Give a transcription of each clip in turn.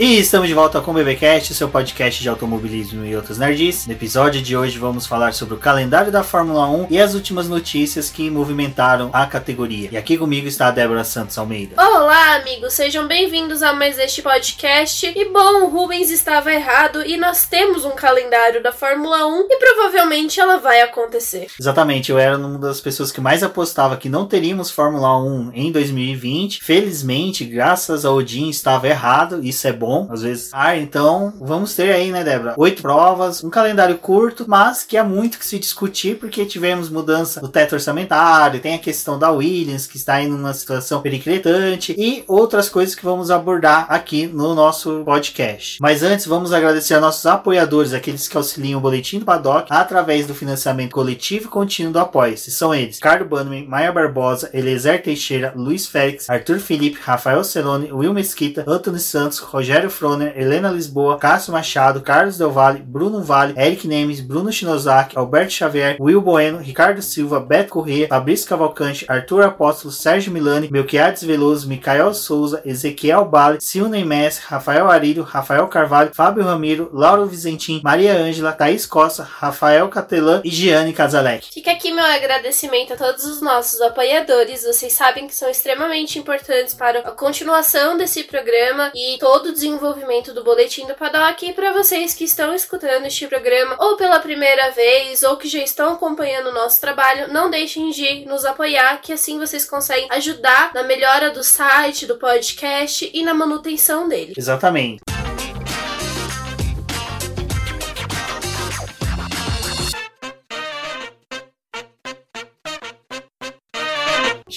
E estamos de volta com o BBcast, seu podcast de automobilismo e outras nerds. No episódio de hoje vamos falar sobre o calendário da Fórmula 1 e as últimas notícias que movimentaram a categoria. E aqui comigo está a Débora Santos Almeida. Olá, amigos, sejam bem-vindos a mais este podcast. E bom, o Rubens estava errado e nós temos um calendário da Fórmula 1 e provavelmente ela vai acontecer. Exatamente, eu era uma das pessoas que mais apostava que não teríamos Fórmula 1 em 2020. Felizmente, graças ao Odin, estava errado, isso é bom bom, às vezes. Ah, então vamos ter aí, né, Débora? Oito provas, um calendário curto, mas que há muito que se discutir, porque tivemos mudança do teto orçamentário, tem a questão da Williams, que está em uma situação periclitante, e outras coisas que vamos abordar aqui no nosso podcast. Mas antes, vamos agradecer a nossos apoiadores, aqueles que auxiliam o Boletim do Paddock, através do financiamento coletivo e contínuo do Apoia-se. São eles, Carlos Bannerman, Maia Barbosa, Eliezer Teixeira, Luiz Félix, Arthur Felipe, Rafael Celone, Will Mesquita, Antônio Santos, Rogério Rogério Froner, Helena Lisboa, Cássio Machado, Carlos Del Valle, Bruno Vale, Eric Nemes, Bruno Shinozaki, Alberto Xavier, Will Bueno, Ricardo Silva, Beto Corrêa, Fabrício Cavalcante, Arthur Apóstolo, Sérgio Milani, Melquiades Veloso, Micael Souza, Ezequiel Bale, Silney Messi, Rafael Arílio, Rafael Carvalho, Fábio Ramiro, Lauro Vizentim, Maria Ângela, Thaís Costa, Rafael Catelan e Giane Casalec. Fica aqui meu agradecimento a todos os nossos apoiadores. Vocês sabem que são extremamente importantes para a continuação desse programa e todo o desenvolvimento do Boletim do Paddock e para vocês que estão escutando este programa ou pela primeira vez ou que já estão acompanhando o nosso trabalho, não deixem de nos apoiar, que assim vocês conseguem ajudar na melhora do site, do podcast e na manutenção dele. Exatamente.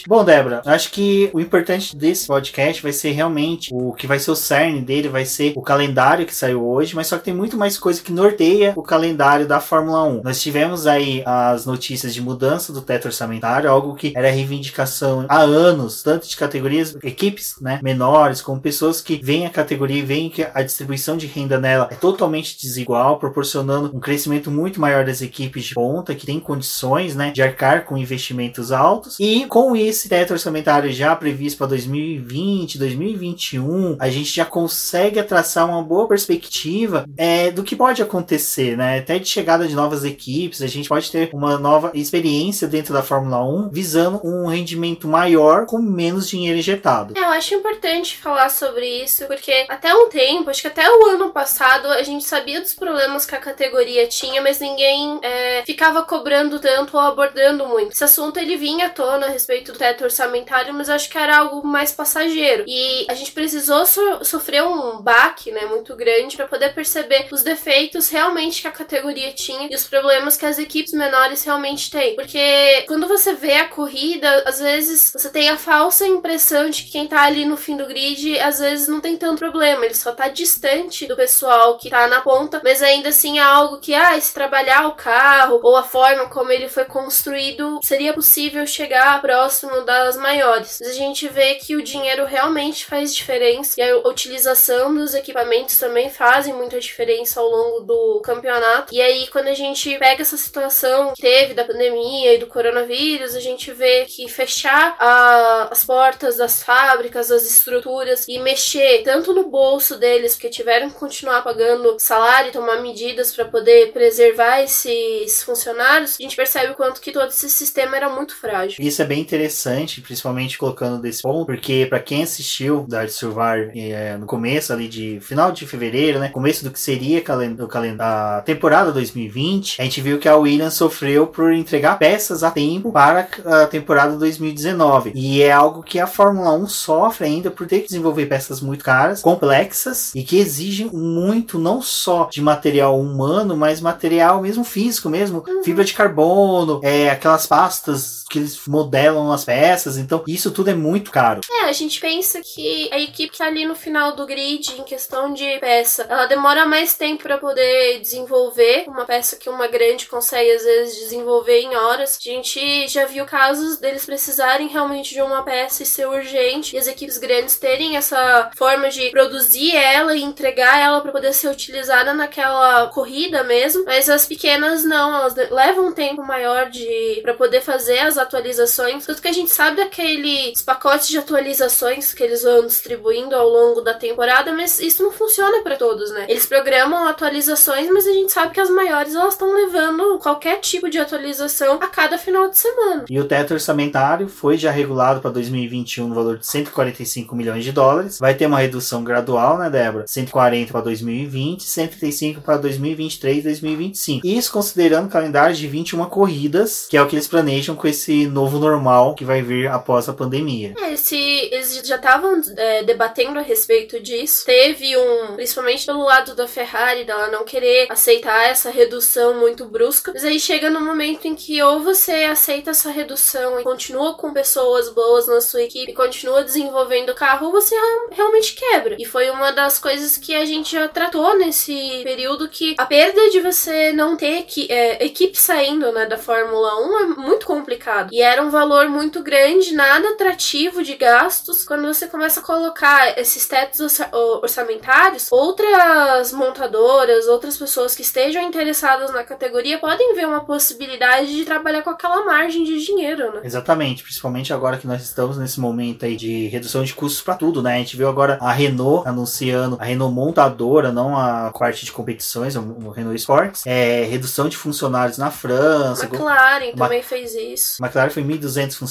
Bom, Débora, acho que o importante desse podcast vai ser realmente o que vai ser o cerne dele, vai ser o calendário que saiu hoje, mas só que tem muito mais coisa que norteia o calendário da Fórmula 1. Nós tivemos aí as notícias de mudança do teto orçamentário, algo que era reivindicação há anos, tanto de categorias, equipes né, menores, como pessoas que veem a categoria e veem que a distribuição de renda nela é totalmente desigual, proporcionando um crescimento muito maior das equipes de ponta, que têm condições né, de arcar com investimentos altos, e com isso esse teto orçamentário já previsto para 2020, 2021, a gente já consegue traçar uma boa perspectiva é, do que pode acontecer, né? Até de chegada de novas equipes, a gente pode ter uma nova experiência dentro da Fórmula 1, visando um rendimento maior com menos dinheiro injetado. É, eu acho importante falar sobre isso, porque até um tempo, acho que até o ano passado, a gente sabia dos problemas que a categoria tinha, mas ninguém é, ficava cobrando tanto ou abordando muito. Esse assunto ele vinha à tona a respeito do teto orçamentário, mas acho que era algo mais passageiro. E a gente precisou so sofrer um baque, né, muito grande para poder perceber os defeitos realmente que a categoria tinha e os problemas que as equipes menores realmente têm. Porque quando você vê a corrida, às vezes você tem a falsa impressão de que quem tá ali no fim do grid, às vezes não tem tanto problema, ele só tá distante do pessoal que tá na ponta, mas ainda assim é algo que, ah, se trabalhar o carro ou a forma como ele foi construído, seria possível chegar próximo próximo das maiores. A gente vê que o dinheiro realmente faz diferença e a utilização dos equipamentos também fazem muita diferença ao longo do campeonato. E aí, quando a gente pega essa situação que teve da pandemia e do coronavírus, a gente vê que fechar a, as portas das fábricas, das estruturas e mexer tanto no bolso deles, porque tiveram que continuar pagando salário e tomar medidas para poder preservar esses funcionários, a gente percebe o quanto que todo esse sistema era muito frágil. Isso é bem interessante interessante, principalmente colocando desse ponto, porque para quem assistiu Dark Survivor é, no começo ali de final de fevereiro, né, começo do que seria o calendário a temporada 2020, a gente viu que a Williams sofreu por entregar peças a tempo para a temporada 2019. E é algo que a Fórmula 1 sofre ainda por ter que desenvolver peças muito caras, complexas e que exigem muito não só de material humano, mas material mesmo físico mesmo, uhum. fibra de carbono, é aquelas pastas que eles modelam as peças, então isso tudo é muito caro. É, a gente pensa que a equipe que tá ali no final do grid, em questão de peça, ela demora mais tempo para poder desenvolver uma peça que uma grande consegue às vezes desenvolver em horas. A gente já viu casos deles precisarem realmente de uma peça e ser urgente, e as equipes grandes terem essa forma de produzir ela e entregar ela para poder ser utilizada naquela corrida mesmo, mas as pequenas não, elas levam um tempo maior de para poder fazer as atualizações, tanto que a gente gente sabe daqueles pacotes de atualizações que eles vão distribuindo ao longo da temporada, mas isso não funciona para todos, né? Eles programam atualizações, mas a gente sabe que as maiores elas estão levando qualquer tipo de atualização a cada final de semana. E o teto orçamentário foi já regulado para 2021 no valor de 145 milhões de dólares. Vai ter uma redução gradual, né, Débora? 140 para 2020, 135 para 2023 e 2025. Isso considerando o calendário de 21 corridas, que é o que eles planejam com esse novo normal que vai vir após a pandemia. É, esse, eles já estavam é, debatendo a respeito disso. Teve um, principalmente pelo lado da Ferrari, dela não querer aceitar essa redução muito brusca. Mas aí chega no momento em que ou você aceita essa redução e continua com pessoas boas na sua equipe, continua desenvolvendo o carro, ou você realmente quebra. E foi uma das coisas que a gente já tratou nesse período que a perda de você não ter que, é, equipe saindo né, da Fórmula 1 é muito complicado. E era um valor muito grande, nada atrativo de gastos. Quando você começa a colocar esses tetos orçamentários, outras montadoras, outras pessoas que estejam interessadas na categoria podem ver uma possibilidade de trabalhar com aquela margem de dinheiro, né? Exatamente, principalmente agora que nós estamos nesse momento aí de redução de custos para tudo, né? A gente viu agora a Renault anunciando, a Renault montadora, não a parte de competições, o Renault Sports, é redução de funcionários na França. McLaren uma, também fez isso. McLaren foi 1.200 funcionários,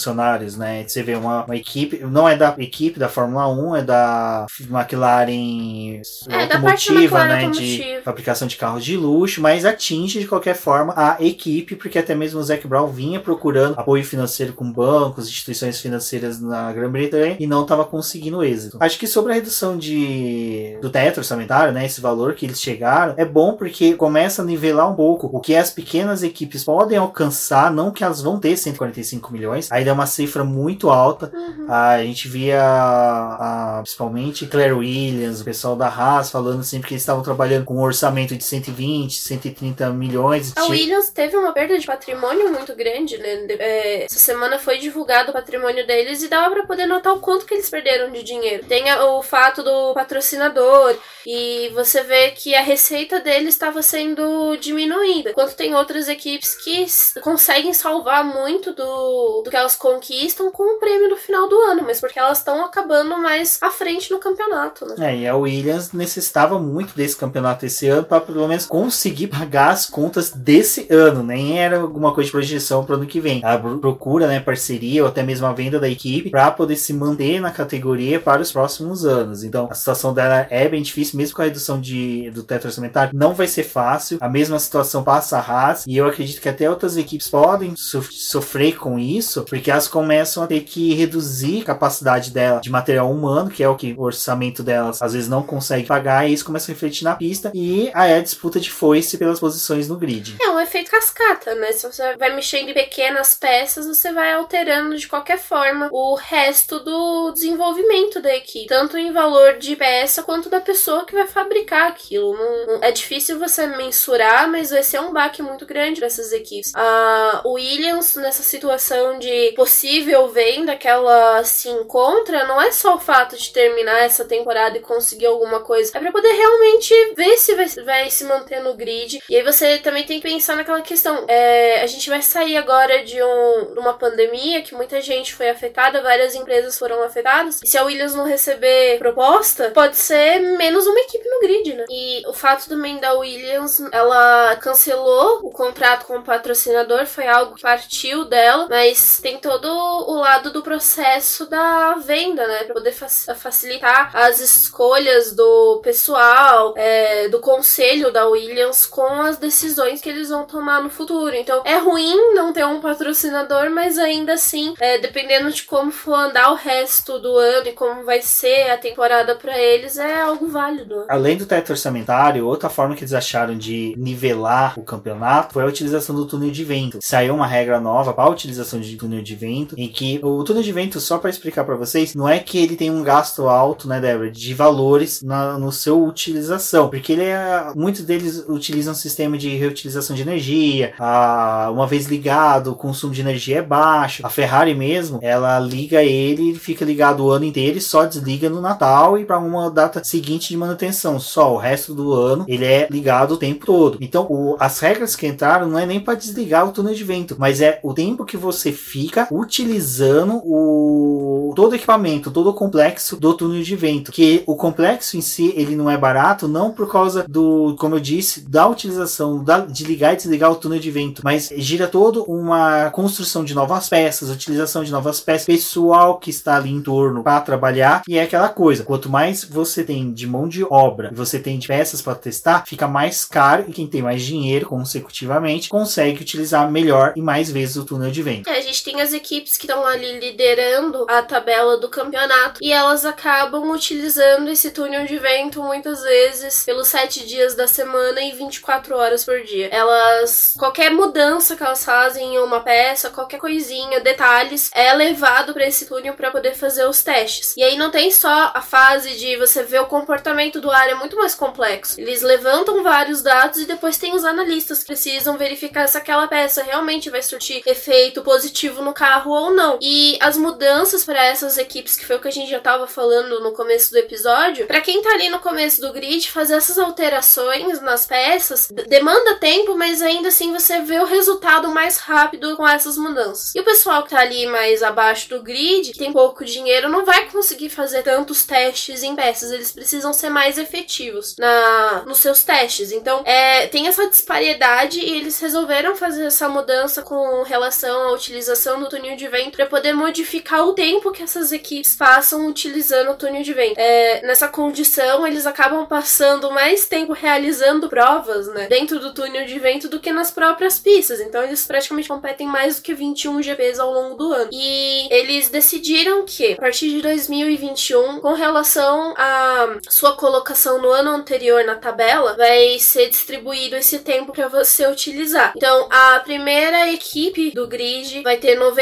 né? Você vê uma, uma, equipe, não é da equipe da Fórmula 1, é da McLaren é, automotiva, da né? Automotiva. De fabricação de carros de luxo, mas atinge de qualquer forma a equipe, porque até mesmo o Zac Brown vinha procurando apoio financeiro com bancos, instituições financeiras na Grã-Bretanha e não estava conseguindo êxito. Acho que sobre a redução de do teto orçamentário, né, esse valor que eles chegaram, é bom porque começa a nivelar um pouco o que as pequenas equipes podem alcançar, não que elas vão ter 145 milhões, ainda é uma cifra muito alta. Uhum. A gente via a, principalmente Claire Williams, o pessoal da Haas falando sempre que eles estavam trabalhando com um orçamento de 120, 130 milhões. A Williams teve uma perda de patrimônio muito grande, né? É, essa semana foi divulgado o patrimônio deles e dava para poder notar o quanto que eles perderam de dinheiro. Tem o fato do patrocinador e você vê que a receita deles estava sendo diminuída. Enquanto tem outras equipes que conseguem salvar muito do, do que elas conquistam com o prêmio no final do ano, mas porque elas estão acabando mais à frente no campeonato, né? É, e a Williams necessitava muito desse campeonato esse ano para pelo menos conseguir pagar as contas desse ano, nem era alguma coisa de projeção para o ano que vem. Ela procura, né, parceria ou até mesmo a venda da equipe para poder se manter na categoria para os próximos anos. Então, a situação dela é bem difícil, mesmo com a redução de, do teto orçamentário, não vai ser fácil. A mesma situação passa a Haas e eu acredito que até outras equipes podem so sofrer com isso, porque elas começam a ter que reduzir a capacidade dela de material humano, que é o que o orçamento delas às vezes não consegue pagar, e isso começa a refletir na pista e aí a disputa de foice pelas posições no grid. É um efeito cascata, né? Se você vai mexendo em pequenas peças, você vai alterando de qualquer forma o resto do desenvolvimento da equipe, tanto em valor de peça quanto da pessoa que vai fabricar aquilo. Não, não, é difícil você mensurar, mas vai ser um baque muito grande para essas equipes. A Williams, nessa situação de possível venda que ela se encontra, não é só o fato de terminar essa temporada e conseguir alguma coisa, é para poder realmente ver se vai, vai, se manter no grid. E aí você também tem que pensar naquela questão: é, a gente vai sair agora de, um, de uma pandemia que muita gente foi afetada, várias empresas foram afetadas. E se a Williams não receber proposta, pode ser menos uma equipe no grid, né? E o fato também da Williams, ela cancelou o contrato com o patrocinador, foi algo que partiu dela, mas tem todo o lado do processo da venda, né? Pra poder facilitar as escolhas do pessoal, é, do conselho da Williams com as decisões que eles vão tomar no futuro. Então é ruim não ter um patrocinador, mas ainda assim, é, dependendo de como for andar o resto do ano e como vai ser a temporada para eles, é algo válido. Além do teto orçamentário, outra forma que eles acharam de nivelar o campeonato foi a utilização do túnel de vento. Saiu uma regra nova para a utilização de túnel de vento, em que o túnel de vento, só para explicar para vocês, não é que ele tem um gasto alto, né, Débora, de valores na no seu utilização, porque ele é, muitos deles utilizam um sistema de reutilização de energia. A, uma vez ligado, o consumo de energia é baixo. A Ferrari mesmo, ela liga ele, fica ligado o ano inteiro e só desliga no Natal e para uma data seguinte de manutenção. Só o resto do ano ele é ligado o tempo todo. Então, o, as regras que entraram não é nem para desligar o túnel de vento, mas é o tempo que você fica utilizando o todo o equipamento, todo o complexo do túnel de vento, que o complexo em si ele não é barato, não por causa do, como eu disse, da utilização da, de ligar e desligar o túnel de vento, mas gira todo uma construção de novas peças, utilização de novas peças, pessoal que está ali em torno para trabalhar e é aquela coisa. Quanto mais você tem de mão de obra, você tem de peças para testar, fica mais caro e quem tem mais dinheiro consecutivamente consegue utilizar melhor e mais vezes o túnel de vento. É, a gente tem as equipes que estão ali liderando a tabela do campeonato e elas acabam utilizando esse túnel de vento muitas vezes pelos sete dias da semana e 24 horas por dia. Elas, qualquer mudança que elas fazem em uma peça, qualquer coisinha, detalhes, é levado para esse túnel para poder fazer os testes. E aí não tem só a fase de você ver o comportamento do ar, é muito mais complexo. Eles levantam vários dados e depois tem os analistas que precisam verificar se aquela peça realmente vai surtir efeito positivo no carro ou não. E as mudanças para essas equipes, que foi o que a gente já estava falando no começo do episódio, para quem tá ali no começo do grid, fazer essas alterações nas peças demanda tempo, mas ainda assim você vê o resultado mais rápido com essas mudanças. E o pessoal que tá ali mais abaixo do grid, que tem pouco dinheiro, não vai conseguir fazer tantos testes em peças. Eles precisam ser mais efetivos na nos seus testes. Então, é, tem essa disparidade e eles resolveram fazer essa mudança com relação à utilização do túnel de vento para poder modificar o tempo que essas equipes passam utilizando o túnel de vento. É, nessa condição, eles acabam passando mais tempo realizando provas, né, dentro do túnel de vento do que nas próprias pistas. Então, eles praticamente competem mais do que 21 GPs ao longo do ano. E eles decidiram que, a partir de 2021, com relação à sua colocação no ano anterior na tabela, vai ser distribuído esse tempo para você utilizar. Então, a primeira equipe do grid vai ter 90%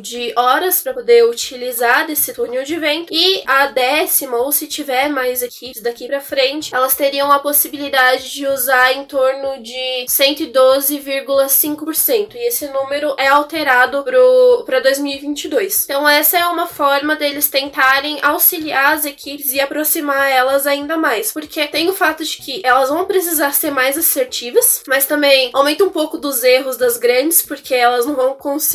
de horas para poder utilizar desse túnel de vento e a décima, ou se tiver mais equipes daqui para frente, elas teriam a possibilidade de usar em torno de 112,5%. E esse número é alterado para 2022. Então, essa é uma forma deles tentarem auxiliar as equipes e aproximar elas ainda mais. Porque tem o fato de que elas vão precisar ser mais assertivas, mas também aumenta um pouco dos erros das grandes, porque elas não vão conseguir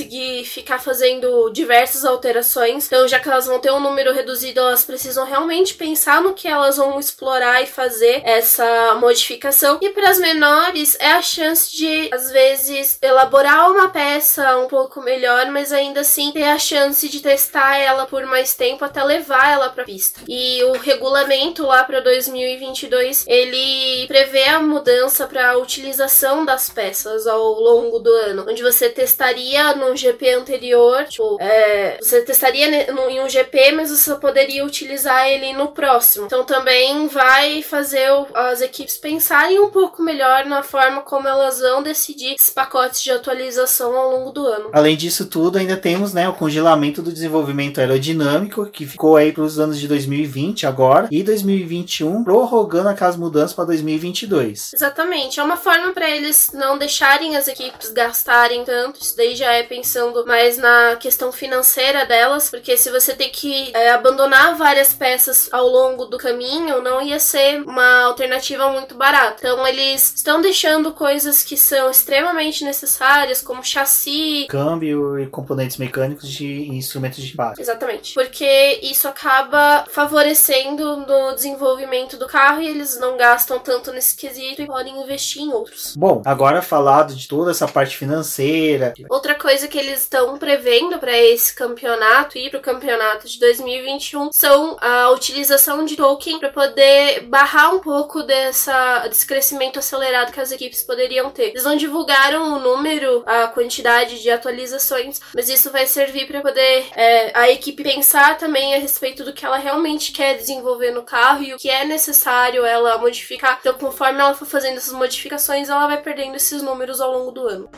ficar fazendo diversas alterações. Então, já que elas vão ter um número reduzido, elas precisam realmente pensar no que elas vão explorar e fazer essa modificação. E para as menores, é a chance de, às vezes, elaborar uma peça um pouco melhor, mas ainda assim ter a chance de testar ela por mais tempo até levar ela para pista. E o regulamento lá para 2022 ele prevê a mudança para a utilização das peças ao longo do ano, onde você testaria num GP anterior, tipo, é, você testaria em um GP, mas você poderia utilizar ele no próximo. Então também vai fazer as equipes pensarem um pouco melhor na forma como elas vão decidir esses pacotes de atualização ao longo do ano. Além disso tudo, ainda temos né, o congelamento do desenvolvimento aerodinâmico, que ficou aí para os anos de 2020 agora, e 2021, prorrogando aquelas mudanças para 2022. Exatamente. É uma forma para eles não deixarem as equipes gastarem tanto. Isso daí já é pensando mais na questão financeira delas, porque se você tem que é, abandonar várias peças ao longo do caminho, não ia ser uma alternativa muito barata. Então eles estão deixando coisas que são extremamente necessárias, como chassi, câmbio e componentes mecânicos de instrumentos de base. Exatamente. Porque isso acaba favorecendo no desenvolvimento do carro e eles não gastam tanto nesse quesito e podem investir em outros. Bom, agora falado de toda essa parte financeira. Outra coisa que eles estão prevendo para esse campeonato e para o campeonato de 2021 são a utilização de token para poder barrar um pouco dessa, desse crescimento acelerado que as equipes poderiam ter. Eles não divulgaram o número, a quantidade de atualizações, mas isso vai servir para poder é, a equipe pensar também a respeito do que ela realmente quer desenvolver no carro e o que é necessário ela modificar. Então, conforme ela for fazendo essas modificações, ela vai perdendo esses números ao longo do ano.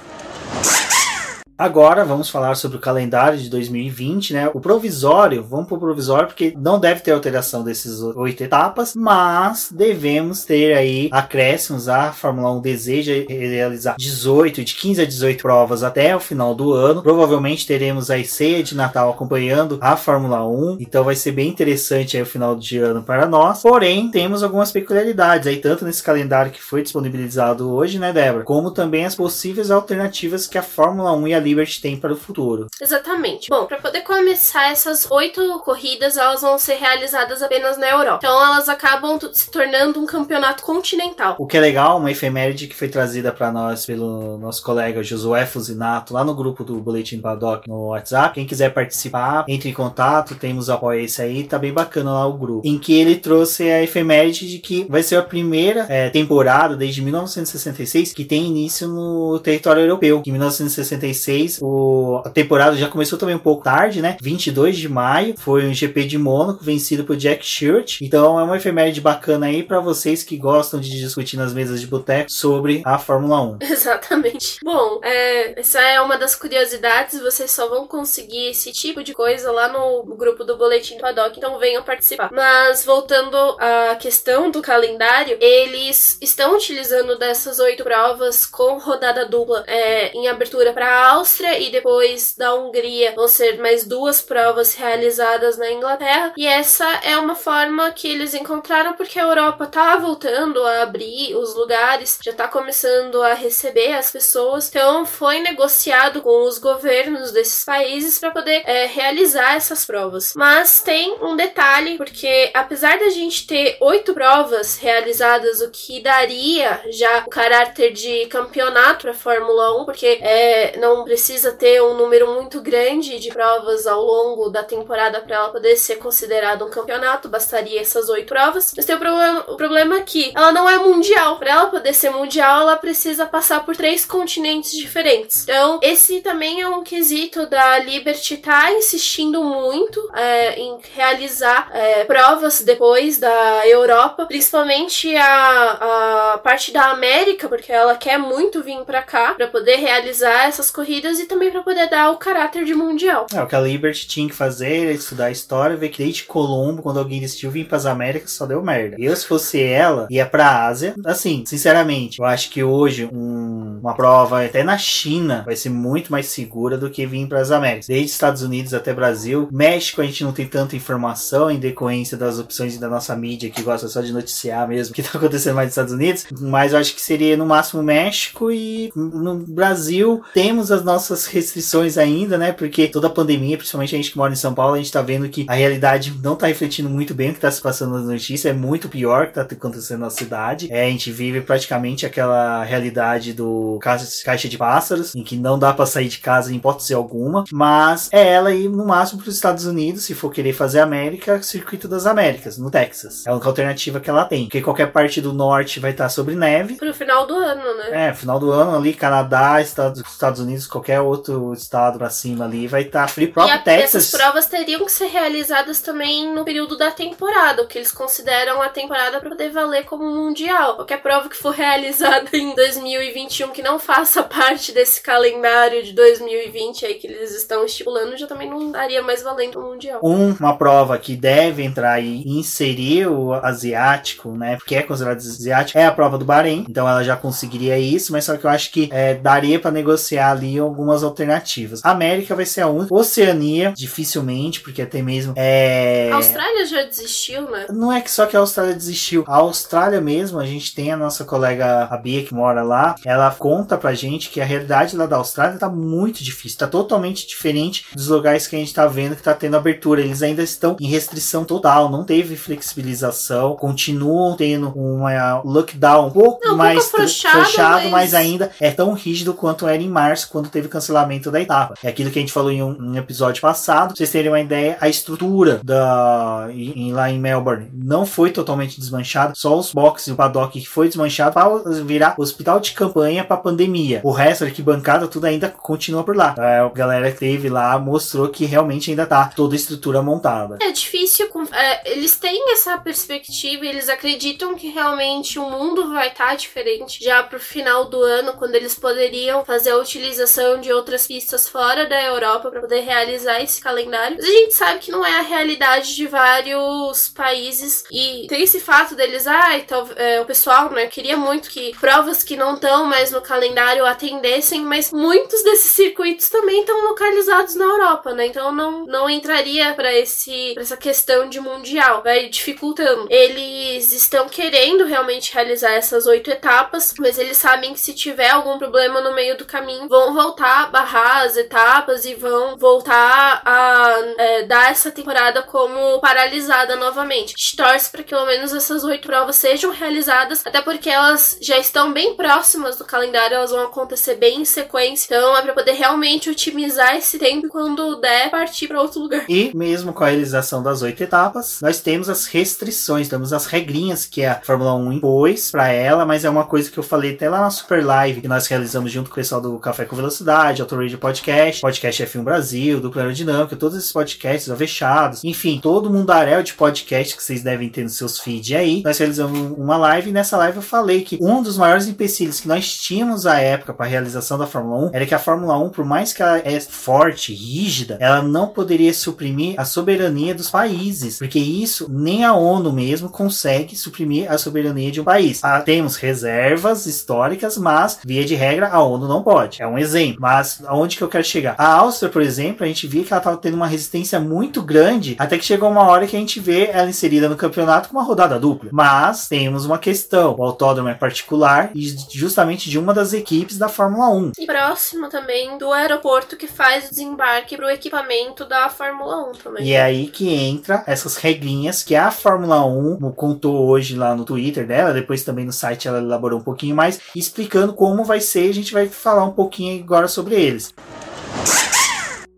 Agora vamos falar sobre o calendário de 2020, né? O provisório, vamos para o provisório porque não deve ter alteração desses oito etapas, mas devemos ter aí acréscimos. A Fórmula 1 deseja realizar 18, de 15 a 18 provas até o final do ano. Provavelmente teremos a ceia de Natal acompanhando a Fórmula 1, então vai ser bem interessante aí o final de ano para nós. Porém, temos algumas peculiaridades aí, tanto nesse calendário que foi disponibilizado hoje, né, Débora, como também as possíveis alternativas que a Fórmula 1 e a Liberty tem para o futuro. Exatamente. Bom, para poder começar essas oito corridas, elas vão ser realizadas apenas na Europa. Então elas acabam se tornando um campeonato continental. O que é legal, uma efeméride que foi trazida para nós pelo nosso colega Josué Fusinato lá no grupo do Boletim Paddock no WhatsApp. Quem quiser participar, entre em contato, temos apoio esse aí, tá bem bacana lá o grupo. Em que ele trouxe a efeméride de que vai ser a primeira é, temporada desde 1966 que tem início no território europeu. Em 1966, o, a temporada já começou também um pouco tarde, né? 22 de maio, foi um GP de Mônaco vencido por Jack Stewart. Então é uma efeméride bacana aí para vocês que gostam de discutir nas mesas de boteco sobre a Fórmula 1. Exatamente. Bom, é, essa é uma das curiosidades. Vocês só vão conseguir esse tipo de coisa lá no grupo do Boletim Paddock, então venham participar. Mas voltando à questão do calendário, eles estão utilizando dessas oito provas com rodada dupla é, em abertura para a Áustria e depois da Hungria. Vão ser mais duas provas realizadas na Inglaterra. E essa é uma forma que eles encontraram porque a Europa tá voltando a abrir os lugares, já tá começando a receber as pessoas. Então foi negociado com os governos desses países para poder é, realizar essas provas. Mas tem um detalhe, porque apesar da gente ter oito provas realizadas, o que daria já o caráter de campeonato para Fórmula 1, porque é, não precisa ter um número muito grande de provas ao longo da temporada para ela poder ser considerada um campeonato, bastaria essas oito provas. Mas tem o problema, o problema que ela não é mundial. Para ela poder ser mundial, ela precisa passar por três continentes diferentes. Então, esse também é um quesito da Liberty tá insistindo muito é, em realizar é, provas depois da Europa, principalmente a, a parte da América, porque ela quer muito vir para cá para poder realizar essas corridas e também para poder dar o caráter de mundial. É, o que a Liberty tinha que fazer era estudar a história, ver que desde Colombo, quando alguém decidiu vir para as Américas, só deu merda. Eu, se fosse ela, ia pra Ásia. Assim, sinceramente, eu acho que hoje um, uma prova até na China vai ser muito mais segura do que vir para as Américas. Desde Estados Unidos até Brasil. México a gente não tem tanta informação em decorrência das opções da nossa mídia que gosta só de noticiar mesmo o que tá acontecendo mais nos Estados Unidos. Mas eu acho que seria no máximo México e no Brasil temos as nossas restrições ainda, né? Porque toda a pandemia, principalmente a gente que mora em São Paulo, a gente tá vendo que a realidade não tá refletindo muito bem o que tá se passando nas notícias, é muito pior que tá acontecendo na cidade. É, a gente vive praticamente aquela realidade do caixa de pássaros, em que não dá para sair de casa em hipótese alguma, mas é ela ir no máximo para os Estados Unidos, se for querer fazer América, Circuito das Américas, no Texas. É a única alternativa que ela tem, porque qualquer parte do norte vai estar sobre neve. Pro final do ano, né? É, final do ano ali, Canadá, Estados, Estados Unidos, qualquer outro estado pra cima ali vai estar frio. Próprio e a, Texas. essas provas teriam que ser realizadas também no período da temporada, o que eles consideram a temporada para poder valer como mundial. Qualquer prova que for realizada em 2021 que não faça parte desse calendário de 2020 aí que eles estão estipulando já também não daria mais valendo o mundial. Um, uma prova que deve entrar e inserir o asiático, né? Porque é considerado asiático, é a prova do Bahrein. Então ela já conseguiria isso, mas só que eu acho que é, daria para negociar ali algumas alternativas. A América vai ser a única. Oceania, dificilmente, porque até mesmo é. A Austrália já desistiu, né? Não é que só que a Austrália desistiu. A Austrália mesmo, a gente tem a nossa colega a Bia que mora lá. Ela conta pra gente que a realidade lá da Austrália tá muito difícil. Tá totalmente diferente dos lugares que a gente tá vendo que tá tendo abertura. Eles ainda estão em restrição total. Não teve flexibilização. Continuam tendo uma lockdown um pouco Não, um mais pouco fechado, fechado, mas... mas ainda é tão rígido quanto era em março, quando teve cancelamento da etapa. É aquilo que a gente falou em um, um episódio passado. Pra vocês terem uma ideia, a estrutura da em, lá em Melbourne não foi totalmente desmanchada. Só os boxes e o paddock que foi desmanchado para virar hospital de campanha para pandemia. O resto, arquibancada, tudo ainda continua por lá. A galera que teve lá mostrou que realmente ainda tá toda a estrutura montada. É difícil. É, eles têm essa perspectiva eles acreditam que realmente o mundo vai estar tá diferente já pro final do ano, quando eles poderiam fazer a utilização de outras pistas fora da Europa para poder realizar esse calendário. Mas a gente sabe que não é a realidade de vários países e tem esse fato deles, ah, então, é, o pessoal, né, queria muito que provas que não estão mais no calendário atendessem, mas muitos desses circuitos também estão localizados na Europa, né? Então não, não entraria para esse pra essa questão de mundial, vai dificultando. Eles estão querendo realmente realizar essas oito etapas, mas eles sabem que se tiver algum problema no meio do caminho, vão voltar voltar a barrar as etapas e vão voltar a é, dar essa temporada como paralisada novamente. A gente torce para que pelo menos essas oito provas sejam realizadas, até porque elas já estão bem próximas do calendário, elas vão acontecer bem em sequência. Então é para poder realmente otimizar esse tempo quando der partir para outro lugar. E mesmo com a realização das oito etapas, nós temos as restrições, temos as regrinhas que a Fórmula 1 impôs para ela, mas é uma coisa que eu falei até lá na Super Live que nós realizamos junto com o pessoal do Café com Velocidade, Auto Radio Podcast, Podcast F1 Brasil, Dupla Aerodinâmica, todos esses podcasts avechados, enfim, todo mundaréu de podcast que vocês devem ter nos seus feeds aí. Nós realizamos uma live e nessa live eu falei que um dos maiores empecilhos que nós tínhamos à época para a realização da Fórmula 1 era que a Fórmula 1, por mais que ela é forte, rígida, ela não poderia suprimir a soberania dos países, porque isso nem a ONU mesmo consegue suprimir a soberania de um país. Ah, temos reservas históricas, mas via de regra a ONU não pode. É um exemplo. Mas aonde que eu quero chegar? A Áustria, por exemplo, a gente via que ela estava tendo uma resistência muito grande, até que chegou uma hora que a gente vê ela inserida no campeonato com uma rodada dupla. Mas temos uma questão: o autódromo é particular e justamente de uma das equipes da Fórmula 1. E próximo também do aeroporto que faz o desembarque para o equipamento da Fórmula 1 também. E é aí que entra essas regrinhas que a Fórmula 1 contou hoje lá no Twitter dela, depois também no site ela elaborou um pouquinho mais, explicando como vai ser, a gente vai falar um pouquinho agora sobre eles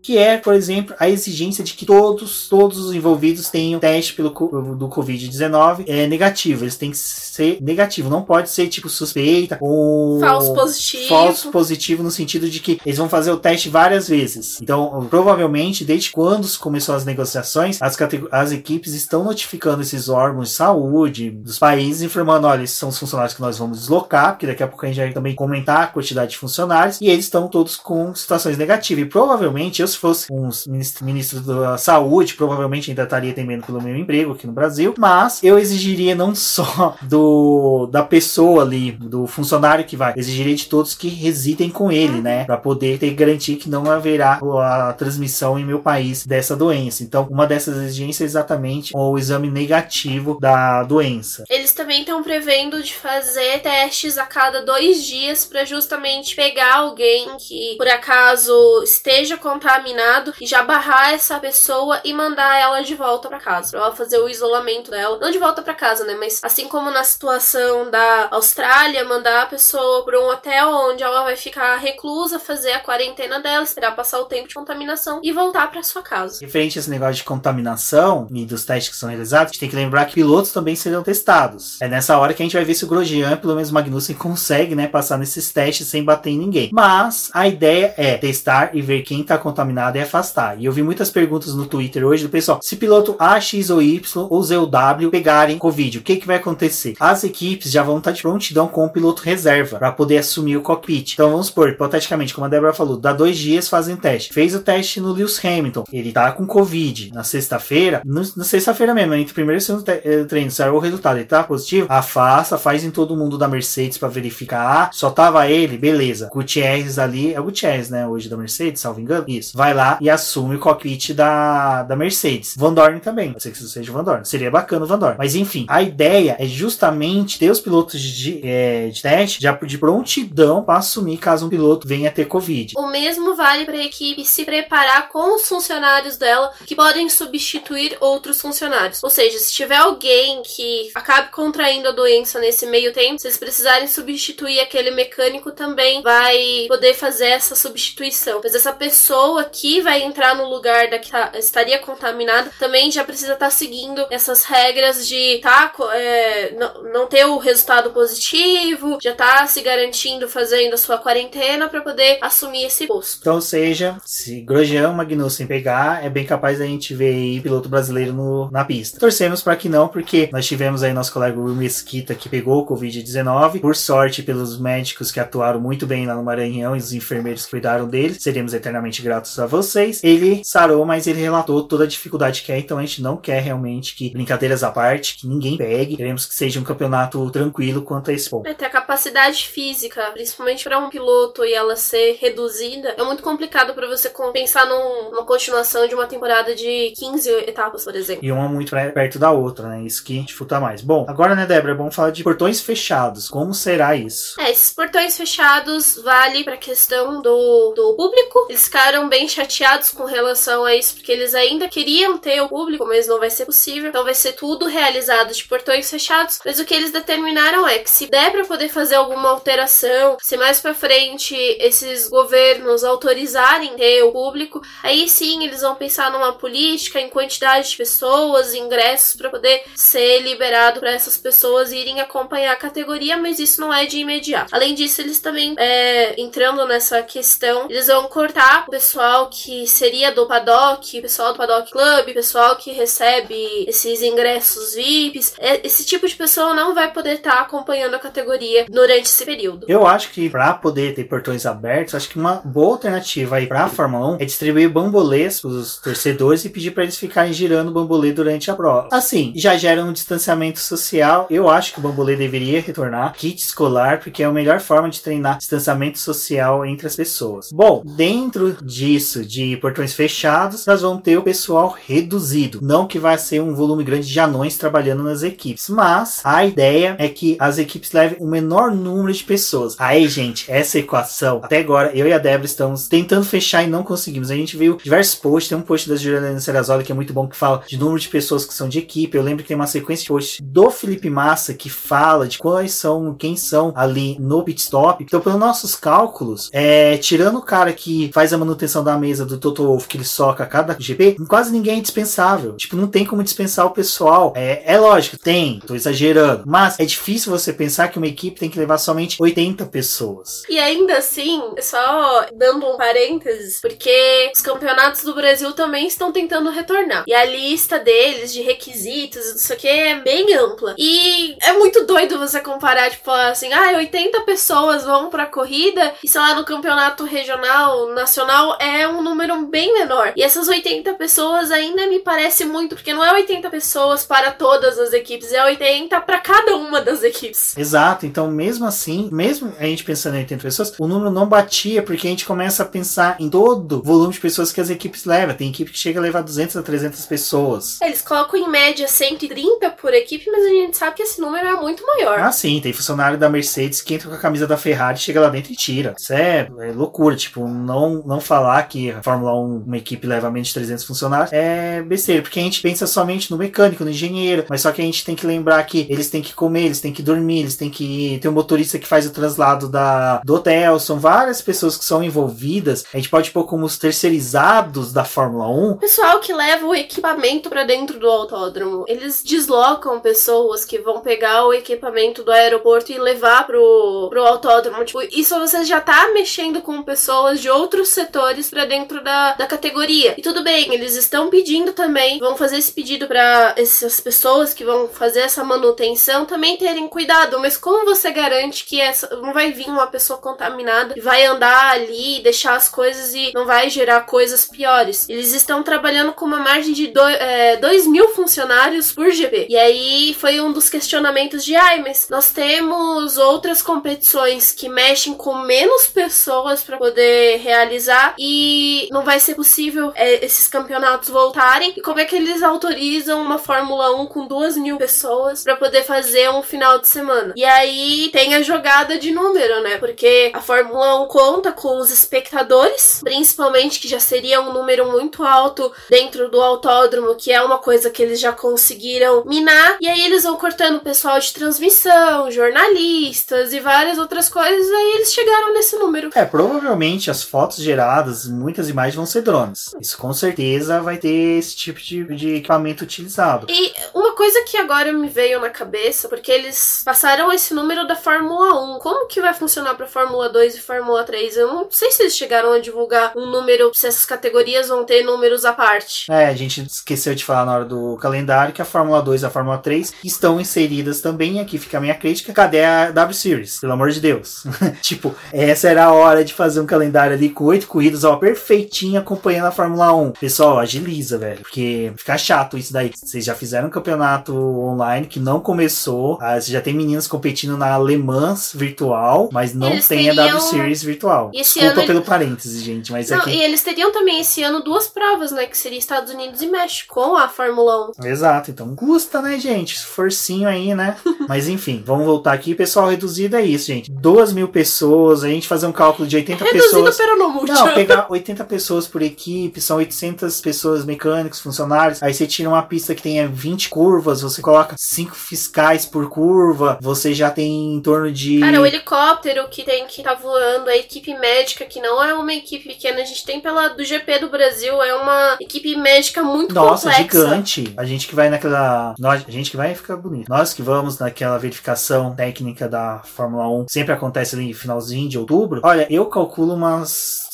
que é, por exemplo, a exigência de que todos, todos os envolvidos tenham teste pelo do Covid-19 é negativo. Eles têm que ser negativo, não pode ser tipo suspeita ou falso positivo. Falso positivo no sentido de que eles vão fazer o teste várias vezes. Então, provavelmente, desde quando começou as negociações, as, as equipes estão notificando esses órgãos de saúde dos países, informando: olha, esses são os funcionários que nós vamos deslocar, porque daqui a pouco a gente vai também comentar a quantidade de funcionários, e eles estão todos com situações negativas. E provavelmente, eu se fosse um ministro, ministro da saúde, provavelmente ainda estaria temendo pelo meu emprego aqui no Brasil, mas eu exigiria não só do da pessoa ali, do funcionário que vai, exigiria de todos que residem com ele, né, para poder ter garantir que não haverá a transmissão em meu país dessa doença. Então, uma dessas exigências é exatamente o exame negativo da doença. Eles também estão prevendo de fazer testes a cada dois dias para justamente pegar alguém que por acaso esteja contaminado contaminado e já barrar essa pessoa e mandar ela de volta para casa, pra ela fazer o isolamento dela. Não de volta para casa, né? Mas assim como na situação da Austrália, mandar a pessoa para um hotel onde ela vai ficar reclusa, fazer a quarentena dela, esperar passar o tempo de contaminação e voltar para sua casa. Referente a esse negócio de contaminação e dos testes que são realizados, a gente tem que lembrar que pilotos também serão testados. É nessa hora que a gente vai ver se o Grosjean, pelo menos Magnussen, consegue, né, passar nesses testes sem bater em ninguém. Mas a ideia é testar e ver quem tá contaminado nada e afastar. E eu vi muitas perguntas no Twitter hoje do pessoal: se piloto A, X ou Y ou Z ou W pegarem Covid, o que, que vai acontecer? As equipes já vão estar de prontidão com o piloto reserva para poder assumir o cockpit. Então vamos supor, hipoteticamente, como a Débora falou, dá dois dias fazem teste. Fez o teste no Lewis Hamilton, ele tá com Covid na sexta-feira, na sexta-feira mesmo, entre o primeiro e o segundo eh, treino, saiu o resultado, ele tá positivo, afasta, faz em todo mundo da Mercedes para verificar. Ah, só tava ele, beleza. Gutierrez ali, é o Gutierrez, né, hoje da Mercedes, salvo engano. Isso. Vai lá e assume o cockpit da, da Mercedes. Van Dorn também. Pode ser que isso seja Van Dorn. Seria bacana o Van Dorn. Mas enfim, a ideia é justamente ter os pilotos de, é, de teste já de prontidão para assumir caso um piloto venha ter Covid. O mesmo vale para a equipe se preparar com os funcionários dela que podem substituir outros funcionários. Ou seja, se tiver alguém que acabe contraindo a doença nesse meio tempo, se eles precisarem substituir aquele mecânico também vai poder fazer essa substituição. Mas essa pessoa que vai entrar no lugar da que tá, estaria contaminada também já precisa estar tá seguindo essas regras de tá, é, não, não ter o resultado positivo, já tá se garantindo fazendo a sua quarentena para poder assumir esse posto. Então, seja, se Grosjean Magnussen pegar, é bem capaz da gente ver aí piloto brasileiro no, na pista. Torcemos para que não, porque nós tivemos aí nosso colega Will Mesquita que pegou o Covid-19. Por sorte, pelos médicos que atuaram muito bem lá no Maranhão e os enfermeiros que cuidaram dele, seremos eternamente gratos a vocês. Ele sarou, mas ele relatou toda a dificuldade que é, então a gente não quer realmente que, brincadeiras à parte, que ninguém pegue. Queremos que seja um campeonato tranquilo quanto a esse ponto. É, ter a capacidade física, principalmente para um piloto e ela ser reduzida, é muito complicado para você pensar num, numa continuação de uma temporada de 15 etapas, por exemplo. E uma muito perto da outra, né? Isso que dificulta mais. Bom, agora, né, Débora, é bom falar de portões fechados. Como será isso? É, esses portões fechados vale pra questão do, do público. Eles ficaram bem chateados com relação a isso, porque eles ainda queriam ter o público, mas não vai ser possível. Então vai ser tudo realizado de portões fechados. Mas o que eles determinaram é que se der para poder fazer alguma alteração, se mais para frente esses governos autorizarem ter o público, aí sim eles vão pensar numa política em quantidade de pessoas, ingressos para poder ser liberado para essas pessoas irem acompanhar a categoria, mas isso não é de imediato. Além disso, eles também é, entrando nessa questão, eles vão cortar o pessoal que seria do paddock, pessoal do paddock club, pessoal que recebe esses ingressos VIPs. É, esse tipo de pessoa não vai poder estar tá acompanhando a categoria durante esse período. Eu acho que para poder ter portões abertos, acho que uma boa alternativa aí para a Fórmula 1 é distribuir bambolês para os torcedores e pedir para eles ficarem girando o bambolê durante a prova. Assim, já gera um distanciamento social. Eu acho que o bambolê deveria retornar, kit escolar, porque é a melhor forma de treinar distanciamento social entre as pessoas. Bom, dentro disso, de portões fechados, nós vamos ter o pessoal reduzido. Não que vai ser um volume grande de anões trabalhando nas equipes, mas a ideia é que as equipes levem o menor número de pessoas. Aí, gente, essa equação, até agora, eu e a Débora estamos tentando fechar e não conseguimos. A gente viu diversos posts, tem um post da Juliana Serrazoli que é muito bom, que fala de número de pessoas que são de equipe. Eu lembro que tem uma sequência de posts do Felipe Massa que fala de quais são, quem são ali no pit stop. Então, pelos nossos cálculos, é, tirando o cara que faz a manutenção da mesa do Toto Wolff, que ele soca cada GP, quase ninguém é dispensável. Tipo, não tem como dispensar o pessoal. É, é lógico, tem, tô exagerando. Mas é difícil você pensar que uma equipe tem que levar somente 80 pessoas. E ainda assim, só dando um parênteses, porque os campeonatos do Brasil também estão tentando retornar. E a lista deles de requisitos e não sei o que é bem ampla. E é muito doido você comparar, tipo, assim, ah, 80 pessoas vão pra corrida e sei lá, no campeonato regional, nacional, é um número bem menor. E essas 80 pessoas ainda me parece muito, porque não é 80 pessoas para todas as equipes, é 80 para cada uma das equipes. Exato, então mesmo assim, mesmo a gente pensando em 80 pessoas, o número não batia, porque a gente começa a pensar em todo o volume de pessoas que as equipes levam. Tem equipe que chega a levar 200 a 300 pessoas. Eles colocam em média 130 por equipe, mas a gente sabe que esse número é muito maior. Ah, sim, tem funcionário da Mercedes que entra com a camisa da Ferrari, chega lá dentro e tira. Isso é, é loucura, tipo, não, não falar que a Fórmula 1, uma equipe leva menos de 300 funcionários, é besteira, porque a gente pensa somente no mecânico, no engenheiro, mas só que a gente tem que lembrar que eles têm que comer, eles têm que dormir, eles têm que ter um motorista que faz o translado da, do hotel, são várias pessoas que são envolvidas, a gente pode pôr como os terceirizados da Fórmula 1. Pessoal que leva o equipamento para dentro do autódromo, eles deslocam pessoas que vão pegar o equipamento do aeroporto e levar pro, pro autódromo. Tipo, isso você já tá mexendo com pessoas de outros setores para dentro da, da categoria. E tudo bem, eles estão pedindo também, vão fazer esse pedido para essas pessoas que vão fazer essa manutenção também terem cuidado. Mas como você garante que essa não vai vir uma pessoa contaminada e vai andar ali, deixar as coisas e não vai gerar coisas piores? Eles estão trabalhando com uma margem de 2 é, mil funcionários por GP. E aí foi um dos questionamentos de, ai, mas nós temos outras competições que mexem com menos pessoas para poder realizar e não vai ser possível é, esses campeonatos voltarem. E como é que eles autorizam uma Fórmula 1 com duas mil pessoas para poder fazer um final de semana? E aí tem a jogada de número, né? Porque a Fórmula 1 conta com os espectadores, principalmente que já seria um número muito alto dentro do autódromo, que é uma coisa que eles já conseguiram minar. E aí eles vão cortando o pessoal de transmissão, jornalistas e várias outras coisas. Aí eles chegaram nesse número. É, provavelmente as fotos geradas, muitas imagens vão ser drones. Isso com certeza vai ter esse tipo de, de equipamento utilizado. E uma coisa que agora me veio na cabeça, porque eles passaram esse número da Fórmula 1. Como que vai funcionar para Fórmula 2 e Fórmula 3? Eu não sei se eles chegaram a divulgar um número, se essas categorias vão ter números à parte. É, a gente esqueceu de falar na hora do calendário que a Fórmula 2 e a Fórmula 3 estão inseridas também. Aqui fica a minha crítica. Cadê a W Series? Pelo amor de Deus. tipo, essa era a hora de fazer um calendário ali com oito corridas. Ó, perfeitinho acompanhando a Fórmula 1. Pessoal, agiliza, velho, porque fica chato isso daí. Vocês já fizeram um campeonato online que não começou, ah, você já tem meninas competindo na Alemãs virtual, mas não Eles tem a teriam- W Series virtual. Esse Desculpa ano pelo parênteses, gente, mas é Não, que... e eles teriam também esse ano duas provas, né? Que seria Estados Unidos e México, com a Fórmula 1. Exato, então custa, né, gente? Forcinho aí, né? Mas enfim, vamos voltar aqui. Pessoal, reduzido é isso, gente. Duas mil pessoas, a gente fazer um cálculo de 80 Reduzido pessoas. no mucho. Não, pegar 80 pessoas por equipe, são 800 pessoas mecânicos, funcionários. Aí você tira uma pista que tenha 20 curvas, você coloca 5 fiscais por curva, você já tem em torno de. Cara, o helicóptero que tem que tá voando, a equipe médica, que não é uma equipe pequena, a gente tem pela do GP do Brasil, é uma equipe médica muito Nossa, complexa. gigante. A gente que vai naquela. Nós, a gente que vai ficar bonito. Nós que vamos naquela verificação técnica da Fórmula 1, sempre acontece ali no finalzinho de outubro. Olha, eu calculo umas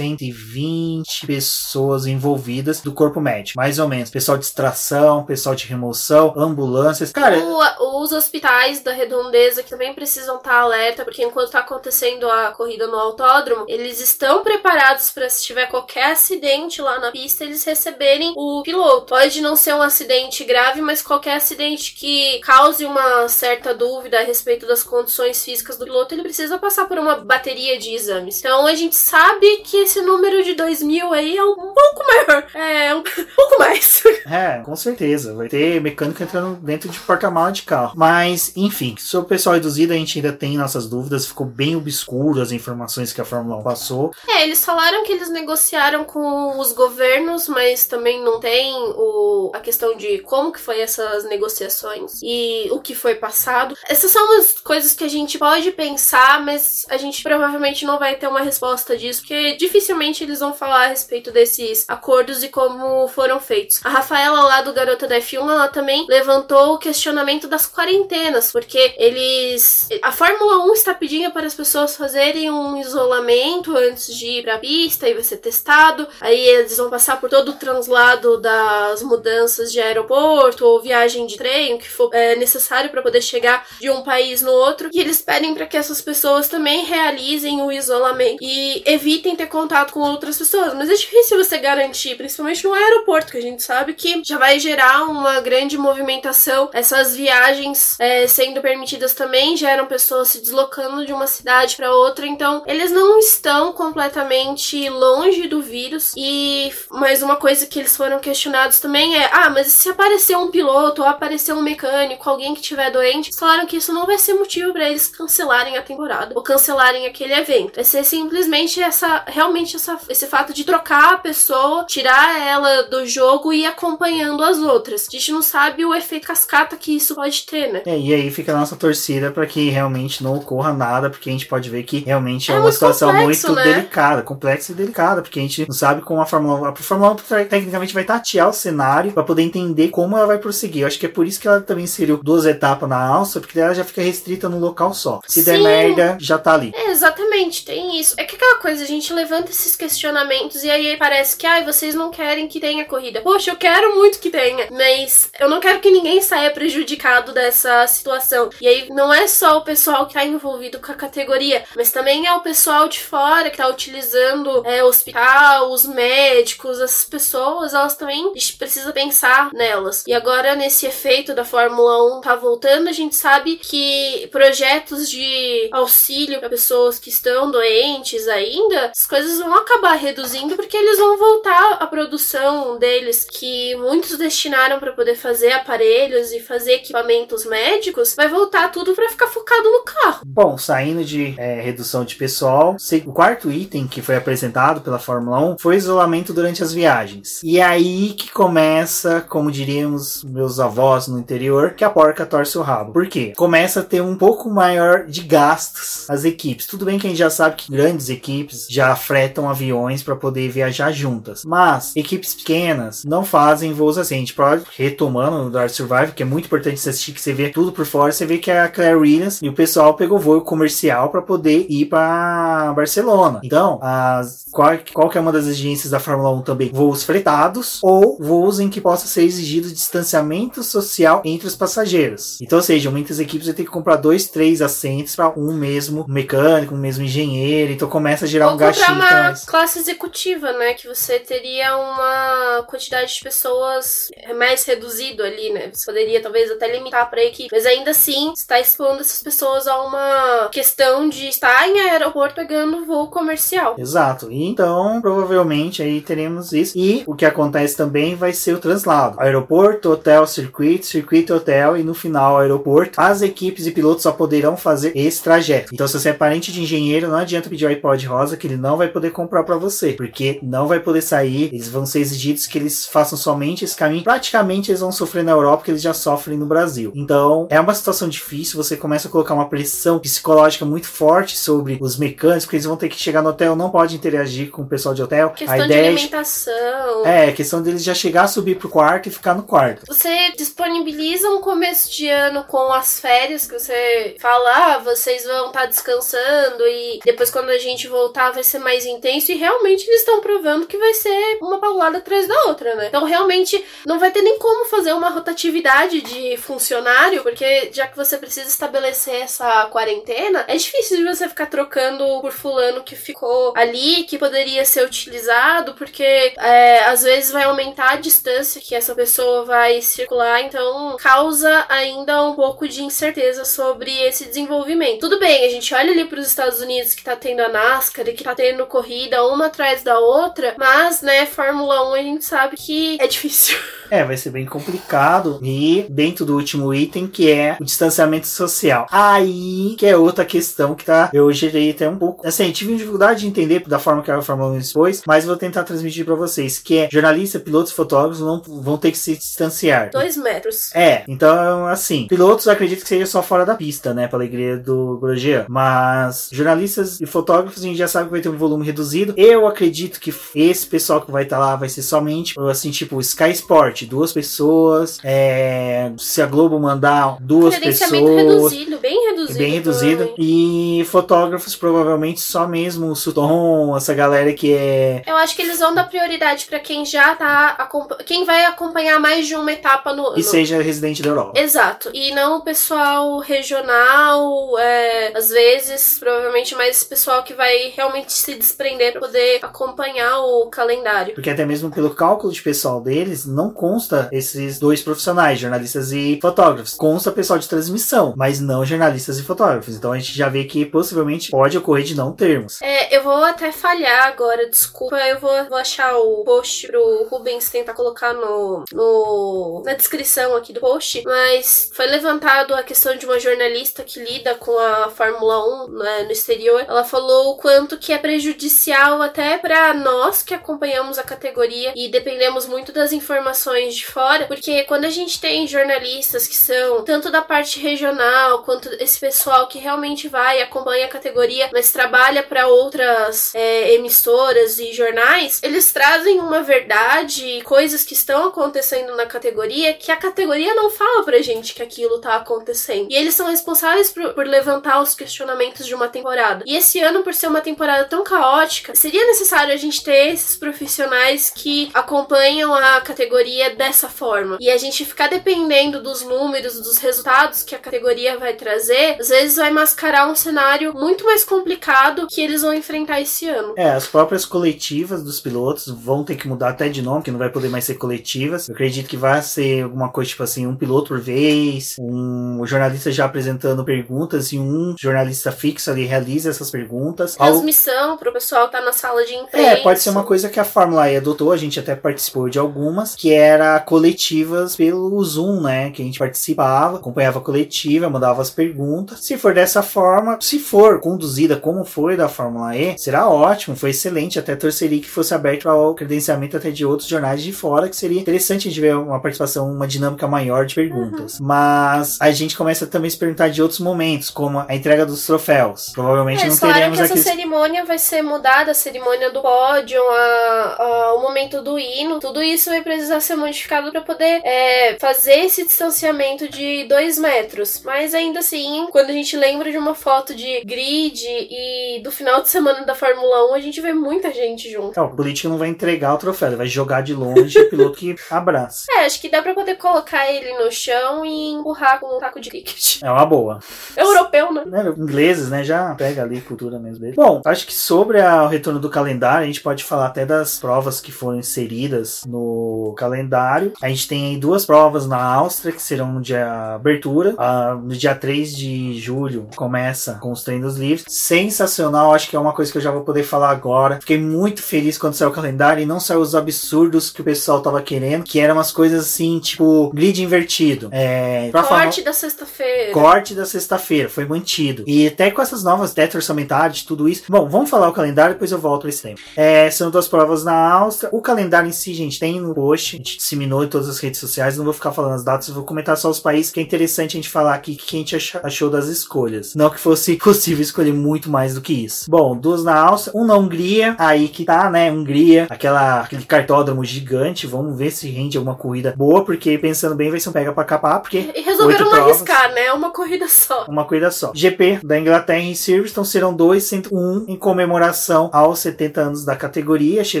120 pessoas envolvidas do corpo médico, mais ou menos. Pessoal de extração, pessoal de remoção, ambulâncias. Cara, O- os hospitais da redondeza que também precisam estar alerta, porque enquanto tá acontecendo a corrida no autódromo, eles estão preparados para se tiver qualquer acidente lá na pista, eles receberem o piloto. Pode não ser um acidente grave, mas qualquer acidente que cause uma certa dúvida a respeito das condições físicas do piloto, ele precisa passar por uma bateria de exames. Então a gente sabe que esse número de 2 mil aí é um pouco maior. É, um pouco mais. É, com certeza. Vai ter mecânico entrando dentro de porta-mala de carro. Mas, enfim, sobre o pessoal reduzido, a gente ainda tem nossas dúvidas. Ficou bem obscuro as informações que a Fórmula 1 passou. É, eles falaram que eles negociaram com os governos, mas também não tem o, a questão de como que foi essas negociações e o que foi passado. Essas são as coisas que a gente pode pensar, mas a gente provavelmente não vai ter uma resposta disso, porque dificilmente eles vão falar a respeito desses acordos e como foram feitos. A Rafaela lá do Garota da F1, ela também levantou o questionamento das quarentenas, porque eles... A Fórmula 1 está pedindo para as pessoas fazerem um isolamento antes de ir pra pista e ser testado. Aí eles vão passar por todo o translado das mudanças de aeroporto ou viagem de trem, o que for é, necessário para poder chegar de um país no outro. E eles pedem para que essas pessoas também realizem o isolamento e evitem ter contato com outras pessoas. Mas é difícil você garantir, principalmente no aeroporto, que a gente sabe que já vai gerar uma grande movimentação. Essas viagens é, sendo permitidas também geram pessoas se deslocando de uma cidade para outra. Então, eles não estão completamente longe do vírus. E mais uma coisa que eles foram questionados também é: ah, mas se aparecer um piloto ou aparecer um mecânico, alguém que tiver doente, falaram que isso não vai ser motivo para eles cancelarem a temporada ou cancelarem aquele evento. Vai ser simplesmente essa, realmente essa, esse fato de trocar a pessoa, tirar ela do jogo e ir acompanhando as outras. A gente não sabe o efeito cascata que isso pode ter, né? É, e aí fica a nossa torcida para que realmente não ocorra nada, porque a gente pode ver que realmente é, É uma situação complexo, muito né? delicada, complexa e delicada, porque a gente não sabe como a Fórmula 1. A Fórmula 1 te- tecnicamente vai tatear o cenário para poder entender como ela vai prosseguir. Eu acho que é por isso que ela também inseriu duas etapas na alça, porque ela já fica restrita num local só. Se der Sim. merda, já tá ali. É, exatamente, tem isso. É que aquela coisa, a gente esses questionamentos e aí parece que, ai, vocês não querem que tenha corrida. Poxa, eu quero muito que tenha, mas eu não quero que ninguém saia prejudicado dessa situação. E aí não é só o pessoal que tá envolvido com a categoria, mas também é o pessoal de fora que tá utilizando é, o hospital, os médicos, essas pessoas, elas também a gente precisa pensar nelas. E agora, nesse efeito da Fórmula 1 tá voltando, a gente sabe que projetos de auxílio para pessoas que estão doentes ainda, as coisas vão acabar reduzindo porque eles vão voltar a produção deles, que muitos destinaram para poder fazer aparelhos e fazer equipamentos médicos, vai voltar tudo para ficar focado no carro. Bom, saindo de é, redução de pessoal, o quarto item que foi apresentado pela Fórmula 1 foi isolamento durante as viagens. E é aí que começa, como diríamos meus avós no interior, que a porca torce o rabo. Por quê? Começa a ter um pouco maior de gastos as equipes. Tudo bem que a gente já sabe que grandes equipes já fretam aviões para poder viajar juntas, mas equipes pequenas não fazem voos assim. A gente pode, retomando o Dark Survival, que é muito importante você assistir, que você vê tudo por fora, você vê que a Claire Williams e o pessoal pegou voo comercial para poder ir para Barcelona. Então, as, qual, qual que é uma das exigências da Fórmula 1 também? Voos fretados ou voos em que possa ser exigido distanciamento social entre os passageiros. Então, ou seja, muitas equipes vão ter que comprar dois, três assentos para um mesmo mecânico, um mesmo engenheiro. Então começa a gerar Ou um gastinho. Uma mais. classe executiva, né? Que você teria uma quantidade de pessoas mais reduzido ali, né? Você poderia talvez até limitar pra equipe. Mas ainda assim, está expondo essas pessoas a uma questão de estar em aeroporto pegando voo comercial. Exato. Então, provavelmente aí teremos isso. E o que acontece também vai ser o translado. Aeroporto, hotel, circuito, circuito, hotel e no final aeroporto. As equipes e pilotos só poderão fazer esse trajeto. Então, se você é parente de engenheiro, não adianta pedir o iPod rosa que ele não vai poder comprar para você, porque não vai poder sair. Eles vão ser exigidos que eles façam somente esse caminho. Praticamente eles vão sofrer na Europa, porque eles já sofrem no Brasil. Então, é uma situação difícil. Você começa a colocar uma pressão psicológica muito forte sobre os mecânicos, porque eles vão ter que chegar no hotel, não pode interagir com o pessoal de hotel. Questão a de ideia é alimentação. é, questão deles já chegar, subir pro quarto e ficar no quarto. Você disponibiliza um começo de ano com as férias que você fala, ah, vocês vão estar descansando e depois quando a gente voltar vai ser mais intenso e realmente eles estão provando que vai ser uma paulada atrás da outra, né? Então realmente não vai ter nem como fazer uma rotatividade de funcionário, porque já que você precisa estabelecer essa quarentena, é difícil de você ficar trocando por fulano que ficou ali, que poderia ser utilizado, porque é, às vezes vai aumentar a distância que essa pessoa vai circular, então causa ainda um pouco de incerteza sobre esse desenvolvimento. Tudo bem, a gente olha ali para os Estados Unidos que tá tendo a NASCAR e que tá tendo corrida uma atrás da outra, mas, né, Fórmula 1 a gente sabe que é difícil. É, vai ser bem complicado. E dentro do último item, que é o distanciamento social. Aí que é outra questão que tá. Eu gerei até um pouco. Assim, tive dificuldade de entender da forma que a Fórmula 1 expôs, mas vou tentar transmitir para vocês. Que é jornalistas, pilotos, fotógrafos não vão ter que se distanciar. Dois metros. É, então, assim, pilotos acredito que seja só fora da pista, né, pra alegria do Grosjean. Mas jornalistas e fotógrafos a gente já sabe que vai ter um volume reduzido. Eu acredito que esse pessoal que vai estar lá vai ser somente, assim, tipo, Sky Sport, duas pessoas. É, se a Globo mandar duas pessoas. reduzido, bem reduzido. Bem reduzido. E fotógrafos, provavelmente só mesmo o Sutton, essa galera que é. Eu acho que eles vão dar prioridade pra quem já tá. Quem vai acompanhar mais de uma etapa no. E no- seja residente da Europa. Exato. E não o pessoal regional, é, às vezes, provavelmente mais esse pessoal que vai realmente se desprender pra poder acompanhar o calendário. Porque até mesmo pelo cálculo de pessoal deles, não consta esses dois profissionais, jornalistas e fotógrafos. Consta pessoal de transmissão, mas não jornalistas e fotógrafos. Então a gente já vê que possivelmente pode ocorrer de não termos. É, eu vou até falhar agora, desculpa. Eu vou, vou achar o post pro Rubens tentar colocar no, no na descrição aqui do post. Mas foi levantado a questão de uma jornalista que lida com a Fórmula 1 né, no exterior. Ela falou o quanto que é prejudicial até pra nós que acompanhamos a categoria e dependemos muito das informações de fora, porque quando a gente tem jornalistas que são tanto da parte regional quanto esse pessoal que realmente vai e acompanha a categoria, mas trabalha para outras é, emissoras e jornais, eles trazem uma verdade coisas que estão acontecendo na categoria que a categoria não fala pra gente que aquilo tá acontecendo. E eles são responsáveis por, por levantar os questionamentos de uma temporada. E esse ano, por ser uma temporada tão caótica, seria necessário a gente ter esses profissionais que acompanham a categoria dessa forma. E a gente ficar dependendo dos números, dos resultados que a categoria vai trazer, às vezes vai mascarar um cenário muito mais complicado que eles vão enfrentar esse ano. É, as próprias coletivas dos pilotos vão ter que mudar até de nome, que não vai poder mais ser coletivas. Eu acredito que vai ser alguma coisa tipo assim, um piloto por vez, um jornalista já apresentando perguntas e um jornalista fixo ali realiza essas perguntas. Transmissão pro pessoal que tá na sala de imprensa. É, pode ser uma coisa que a Fórmula E adotou, a gente até participou de algumas, que era coletivas pelo Zoom, né? Que a gente participava, acompanhava a coletiva, mandava as perguntas. Se for dessa forma, se for conduzida como foi da Fórmula E, será ótimo, foi excelente. Até torceria que fosse aberto ao credenciamento até de outros jornais de fora, que seria interessante a gente ver uma participação, uma dinâmica maior de perguntas. Mas a gente começa também a se perguntar de outros momentos, como a entrega dos troféus. Provavelmente É, não teremos que essa cerimônia vai ser mudada, a cerimônia do pódio, a, a- o momento do hino, tudo isso vai precisar ser modificado para poder é, fazer esse distanciamento de dois metros. Mas ainda assim, quando a gente lembra de uma foto de grid e do final de semana da Fórmula 1, a gente vê muita gente junto. É, o político não vai entregar o troféu, ele vai jogar de longe o piloto que abraça. É, acho que dá pra poder colocar ele no chão e empurrar com um taco de cricket. É uma boa. Europeu, né? né, ingleses, né, já pega ali a cultura mesmo dele. Bom, acho que sobre a, o retorno do calendário, a gente pode falar até das provas que foram inseridas no calendário. A gente tem aí duas provas na Áustria, que serão no dia abertura. Ah, no dia 3 de julho começa com os treinos livres. Sensacional, acho que é uma coisa que eu já vou poder falar agora. Fiquei muito feliz quando saiu o calendário e não saiu os absurdos que o pessoal tava querendo, que eram umas coisas assim, tipo, grid invertido. É, pra falar- Corte da sexta-feira. corte da sexta-feira, foi mantido. E até com essas novas teto orçamentárias, tudo isso. Bom, vamos falar o calendário, depois eu volto esse tema. É, são duas provas na Áustria. O calendário em si, gente, tem no post. A gente disseminou em todas as redes sociais. Não vou ficar falando as datas, vou comentar só os países, que é interessante a gente falar aqui o que a gente achou das escolhas. Não que fosse possível escolher muito mais do que isso. Bom, duas na Áustria, um na Hungria, aí que tá, né? Hungria, aquela, aquele cartódromo gigante. Vamos ver se rende alguma corrida boa, porque pensando bem, vai ser um pega pra capar, porque E resolveram não arriscar, né? Uma corrida só. uma corrida só. GP da Inglaterra em Silverstone serão dois, sendo um em comemoração aos 70 anos da categoria. Achei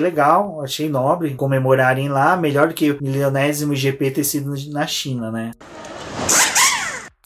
legal, achei nobre comemorarem lá. Melhor do que o milionésimo GP ter sido na China, né?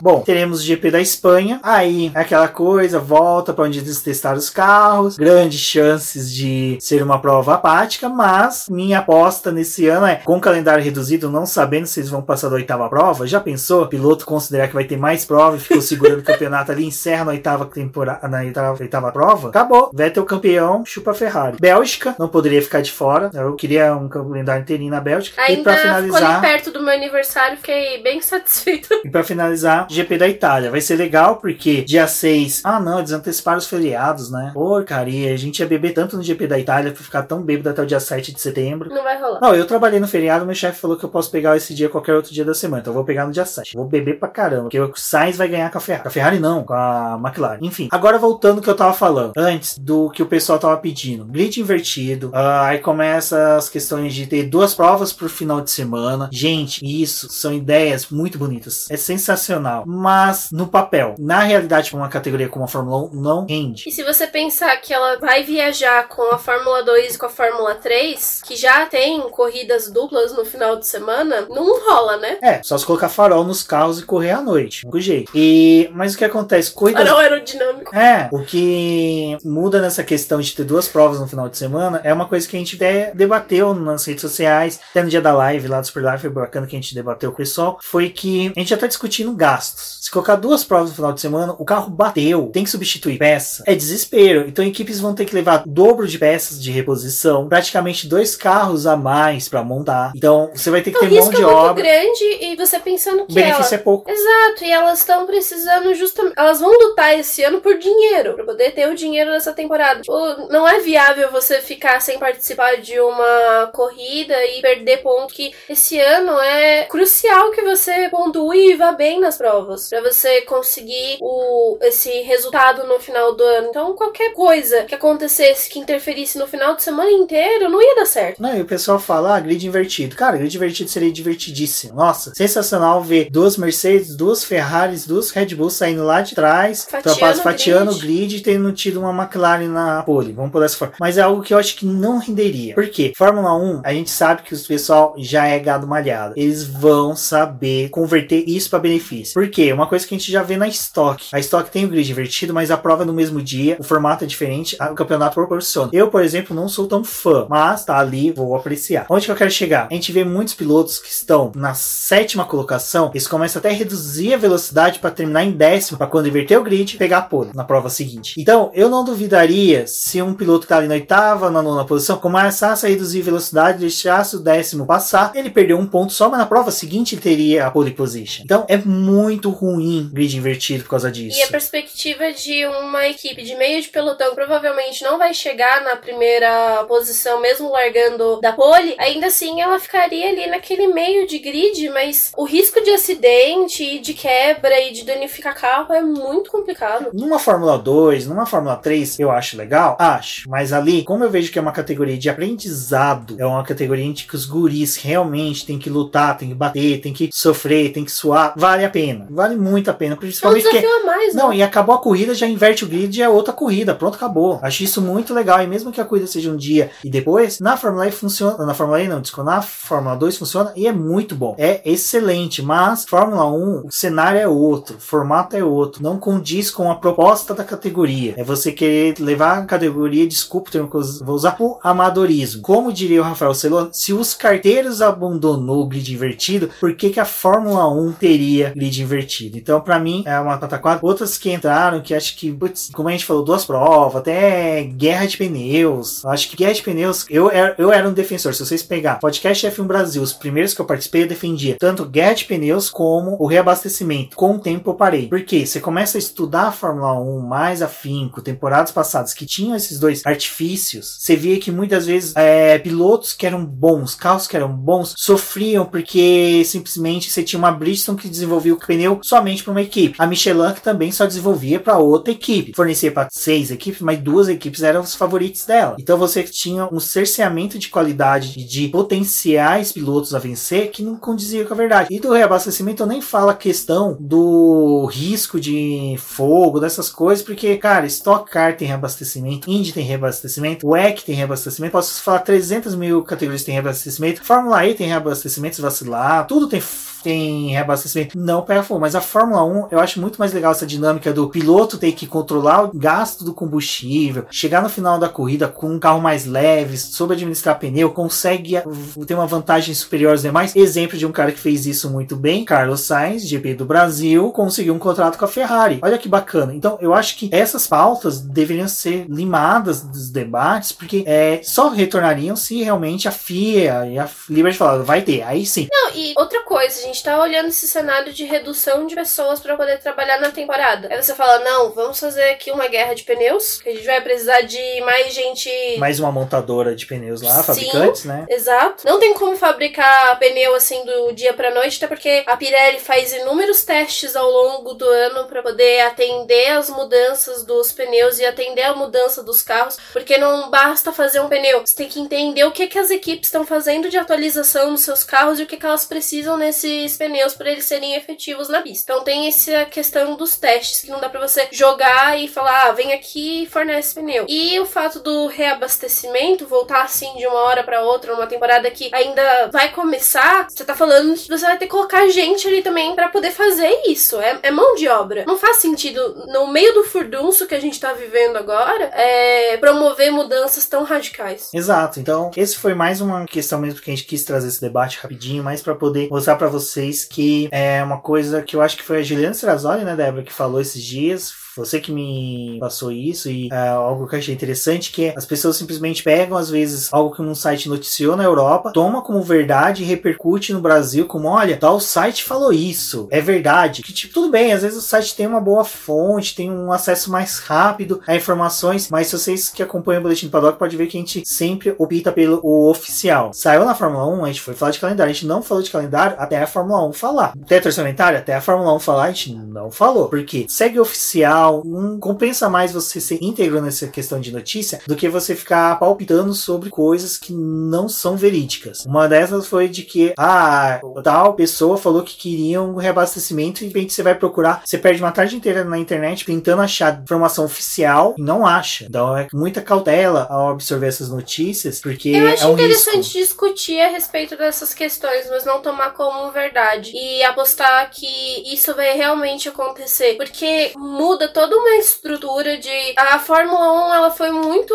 Bom, teremos o GP da Espanha. Aí, aquela coisa, volta para onde eles testaram os carros. Grandes chances de ser uma prova apática, mas minha aposta nesse ano é, com calendário reduzido, não sabendo se eles vão passar da oitava prova. Já pensou? Piloto considerar que vai ter mais prova e ficou segurando o campeonato ali, encerra na oitava temporada, na oitava, oitava prova? Acabou. Vettel campeão, chupa a Ferrari. Bélgica, não poderia ficar de fora. Eu queria um calendário inteirinho na Bélgica. e Ainda para ficou ali finalizar. perto do meu aniversário, fiquei bem satisfeita. E pra finalizar, GP da Itália. Vai ser legal porque dia 6. Ah, não, eles anteciparam os feriados, né? Porcaria, a gente ia beber tanto no GP da Itália pra ficar tão bêbado até o dia 7 de setembro. Não vai rolar. Não, eu trabalhei no feriado, meu chefe falou que eu posso pegar esse dia qualquer outro dia da semana. Então eu vou pegar no dia 7. Vou beber pra caramba. Porque o Sainz vai ganhar com a Ferrari. Com a Ferrari não, com a McLaren. Enfim, agora voltando ao que eu tava falando. Antes do que o pessoal tava pedindo. Grid invertido. ah, aí começa as questões de ter duas provas por final de semana. Gente, isso são ideias muito bonitas. É sensacional. Mas no papel, na realidade, uma categoria como a Fórmula 1, não rende. E se você pensar que ela vai viajar com a Fórmula 2 e com a Fórmula 3, que já tem corridas duplas no final de semana, não rola, né? É, só se colocar farol nos carros e correr à noite. Com jeito. E, mas o que acontece? Corridas Farol aerodinâmico. É, o que muda nessa questão de ter duas provas no final de semana é uma coisa que a gente até debateu nas redes sociais, até no dia da live lá do Super Live, foi bacana que a gente debateu com o pessoal, foi que a gente já tá discutindo gastos. Se colocar duas provas no final de semana, o carro bateu, tem que substituir peça, é desespero. Então equipes vão ter que levar o dobro de peças de reposição, praticamente dois carros a mais pra montar. Então você vai ter que O ter mão risco é de muito obra. grande e você pensando O que ela... benefício é pouco. Exato, e elas estão precisando justamente. Elas vão lutar esse ano por dinheiro, pra poder ter o dinheiro dessa temporada. Tipo, não é viável você ficar sem participar de uma corrida e perder ponto. Que esse ano é crucial que você pontue e vá bem nas provas, pra você conseguir o, esse resultado no final do ano. Então, qualquer coisa que acontecesse que interferisse no final de semana inteiro não ia dar certo. Não, e o pessoal fala, ah, grid invertido. Cara, grid invertido seria divertidíssimo. Nossa, sensacional ver duas Mercedes, duas Ferraris, duas Red Bulls saindo lá de trás, Fatiando fatiando o grid. e tendo tido uma McLaren na pole. Vamos por dessa forma. Mas é algo que eu acho que não renderia. Por quê? Fórmula 1, a gente sabe que o pessoal já é gado malhado. Eles vão saber converter isso para benefício. Por quê? Uma coisa que a gente já vê na Stock. A Stock tem o grid invertido, mas a prova é no mesmo dia, o formato é diferente, o campeonato proporciona. Eu, por exemplo, não sou tão fã, mas tá ali, vou apreciar. Onde que eu quero chegar? A gente vê muitos pilotos que estão na sétima colocação, eles começam até a reduzir a velocidade para terminar em décimo, para quando inverter o grid, pegar a pole na prova seguinte. Então, eu não duvidaria se um piloto que tá ali na oitava, na nona posição, começasse a reduzir a velocidade, deixasse o décimo passar, ele perdeu um ponto só, mas na prova seguinte ele teria a pole position. Então, é muito ruim grid invertido por causa disso. E a perspectiva de uma equipe de meio de pelotão provavelmente não vai chegar na primeira posição, mesmo largando da pole, ainda assim ela ficaria ali naquele meio de grid, mas o risco de acidente, e de quebra e de danificar carro é muito complicado. Numa Fórmula 2, numa Fórmula 3, eu acho legal? Acho. Mas ali, como eu vejo que é uma categoria de aprendizado, é uma categoria em que os guris realmente têm que lutar, têm que bater, têm que sofrer, têm que suar, vale a pena. Vale muito a pena. É um Principalmente desafio a mais, Não, né? e acabou a corrida, já inverte o grid e é outra corrida. Pronto, acabou. Acho isso muito legal. E mesmo que a corrida seja um dia e depois, na Fórmula E funciona. Na Fórmula E não, desculpa, na Fórmula 2 funciona e é muito bom. É excelente. Mas Fórmula 1, o cenário é outro, o formato é outro. Não condiz com a proposta da categoria. É você querer levar a categoria, desculpa o termo que eu vou usar, pro amadorismo. Como diria o Rafael Celon, se os carteiros abandonou o grid invertido, por que, que a Fórmula 1 teria grid invertido? Então, pra mim, é uma pataquada. Outras que entraram, que acho que, putz, como a gente falou, duas provas, até guerra de pneus. Eu acho que guerra de pneus, eu era, eu era um defensor. Se vocês pegar podcast F1 Brasil, os primeiros que eu participei, eu defendia tanto guerra de pneus como o reabastecimento. Com o tempo eu parei. Porque você começa a estudar a Fórmula 1 mais afinco, temporadas passadas que tinham esses dois artifícios, você via que muitas vezes é, pilotos que eram bons, carros que eram bons, sofriam porque simplesmente você tinha uma Bridgestone que desenvolvia o pneu somente para uma equipe. A Michelin que também só desenvolvia para outra equipe. Fornecia para seis equipes, mas duas equipes eram os favoritos dela. Então você tinha um cerceamento de qualidade de potenciais pilotos a vencer que não condizia com a verdade. E do reabastecimento eu nem falo a questão do risco de fogo, dessas coisas, porque, cara, Stock Car tem reabastecimento, Indy tem reabastecimento, WEC tem reabastecimento, posso falar 300 mil categorias tem reabastecimento, Fórmula E tem reabastecimento, se vacilar, tudo tem tem reabastecimento. Não para mas a Fórmula 1 eu acho muito mais legal essa dinâmica do piloto ter que controlar o gasto do combustível, chegar no final da corrida com um carro mais leve, soube administrar pneu, consegue ter uma vantagem superior aos demais. Exemplo de um cara que fez isso muito bem, Carlos Sainz, GP do Brasil, conseguiu um contrato com a Ferrari. Olha que bacana. Então eu acho que essas pautas deveriam ser limadas dos debates, porque é, só retornariam se realmente a FIA e a Liberty falaram, vai ter, aí sim. Não, e outra coisa, a gente tá olhando esse cenário de redução de pessoas pra poder trabalhar na temporada. Aí você fala, não, vamos fazer aqui uma guerra de pneus, que a gente vai precisar de mais gente. Mais uma montadora de pneus lá, Sim. fabricantes, né? Exato. Não tem como fabricar pneu assim do dia pra noite, até porque a Pirelli faz inúmeros testes ao longo do ano pra poder atender as mudanças dos pneus e atender a mudança dos carros, porque não basta fazer um pneu, você tem que entender o que, que as equipes estão fazendo de atualização nos seus carros e o que, que elas precisam nesses pneus para eles serem efetivos na pista. Então tem essa questão dos testes que não dá para você jogar e falar, ah, vem aqui e fornece pneu. E o fato do reabastecimento voltar assim de uma hora para outra, numa temporada que ainda vai começar, você tá falando que você vai ter que colocar gente ali também para poder fazer isso. É, é mão de obra. Não faz sentido no meio do furdunço que a gente tá vivendo agora, é, promover mudanças tão radicais. Exato. Então, esse foi mais uma questão mesmo que a gente quis trazer esse debate rapidinho, mais para poder mostrar para vocês que é uma coisa que eu acho que foi a Juliana Serrazoli, né, Débora, que falou esses dias. Você que me passou isso e é, algo que eu achei interessante que é as pessoas simplesmente pegam às vezes algo que um site noticiou na Europa, toma como verdade e repercute no Brasil como olha, tal site falou isso, é verdade. Que tipo, tudo bem, às vezes o site tem uma boa fonte, tem um acesso mais rápido a informações, mas vocês que acompanham o Boletim do Paddock pode ver que a gente sempre opta pelo o oficial. Saiu na Fórmula 1, a gente foi falar de calendário, a gente não falou de calendário até a Fórmula 1 falar. Teto orçamentário, até a Fórmula 1 falar, a gente não falou. Porque segue oficial, não compensa mais você ser íntegro nessa questão de notícia do que você ficar palpitando sobre coisas que não são verídicas. Uma dessas foi de que, ah, tal pessoa falou que queria um reabastecimento e de repente você vai procurar, você perde uma tarde inteira na internet tentando achar informação oficial e não acha. Então é muita cautela ao absorver essas notícias, porque Eu acho é um interessante risco. discutir a respeito dessas questões, mas não tomar como verdade. E apostar que isso vai realmente acontecer. Porque muda toda uma estrutura de. A Fórmula 1 ela foi muito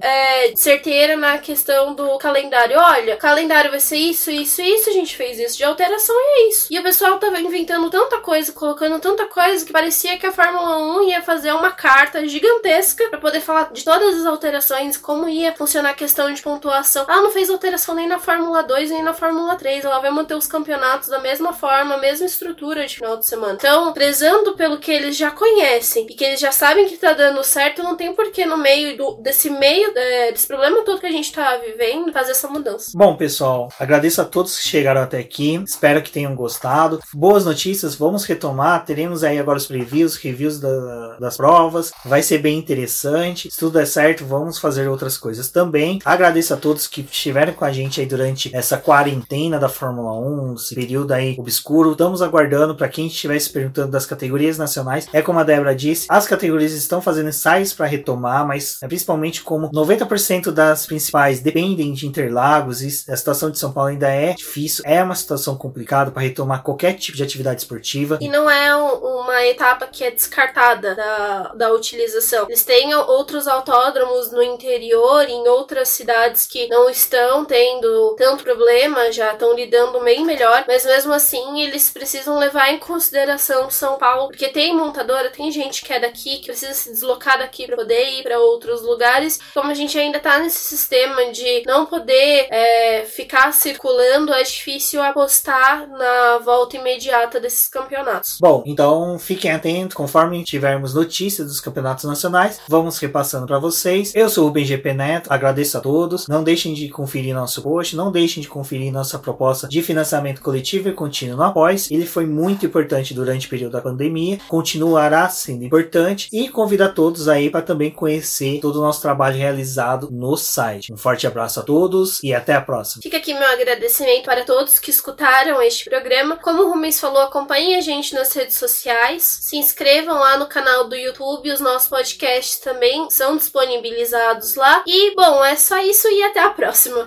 é, certeira na questão do calendário. Olha, o calendário vai ser isso, isso, isso. A gente fez isso de alteração e é isso. E o pessoal tava inventando tanta coisa, colocando tanta coisa que parecia que a Fórmula 1 ia fazer uma carta gigantesca para poder falar de todas as alterações, como ia funcionar a questão de pontuação. Ela não fez alteração nem na Fórmula 2 nem na Fórmula 3. Ela vai manter os campeonatos da mesma forma, mesma estrutura de final de semana. Então, prezando pelo que eles já conhecem e que eles já sabem que tá dando certo, não tem porquê no meio do, desse meio, é, desse problema todo que a gente tá vivendo, fazer essa mudança. Bom, pessoal, agradeço a todos que chegaram até aqui. Espero que tenham gostado. Boas notícias, vamos retomar. Teremos aí agora os previews, reviews da- das provas. Vai ser bem interessante. Se tudo der certo, vamos fazer outras coisas também. Agradeço a todos que estiveram com a gente aí durante essa quarentena da Fórmula 1, esse período aí obscuro. Estamos aguardando para quem estiver se perguntando das categorias nacionais, é como a Débora disse, as categorias estão fazendo ensaios para retomar, mas é principalmente como 90% das principais dependem de Interlagos e a situação de São Paulo ainda é difícil, é uma situação complicada para retomar qualquer tipo de atividade esportiva. E não é uma etapa que é descartada da, da utilização. Eles têm outros autódromos no interior, em outras cidades que não estão tendo tanto problema, já estão lidando bem melhor, mas mesmo assim eles precisam levar em consideração São Paulo, porque tem montadora, tem gente que é daqui, que precisa se deslocar daqui para poder ir para outros lugares. Como a gente ainda tá nesse sistema de não poder é, ficar circulando, é difícil apostar na volta imediata desses campeonatos. Bom, então fiquem atentos, conforme tivermos notícias dos campeonatos nacionais, vamos repassando para vocês. Eu sou o BGP Neto, agradeço a todos. Não deixem de conferir nosso post, não deixem de conferir nossa proposta de financiamento coletivo e contínuo no Após. Ele foi muito importante durante o período da pandemia, continuará sendo importante e convido a todos aí para também conhecer todo o nosso trabalho realizado no site. Um forte abraço a todos e até a próxima. Fica aqui meu agradecimento para todos que escutaram este programa. Como o Rubens falou, acompanhem a gente nas redes sociais, se inscrevam lá no canal do YouTube, os nossos podcasts também são disponibilizados lá. E bom, é só isso e até a próxima.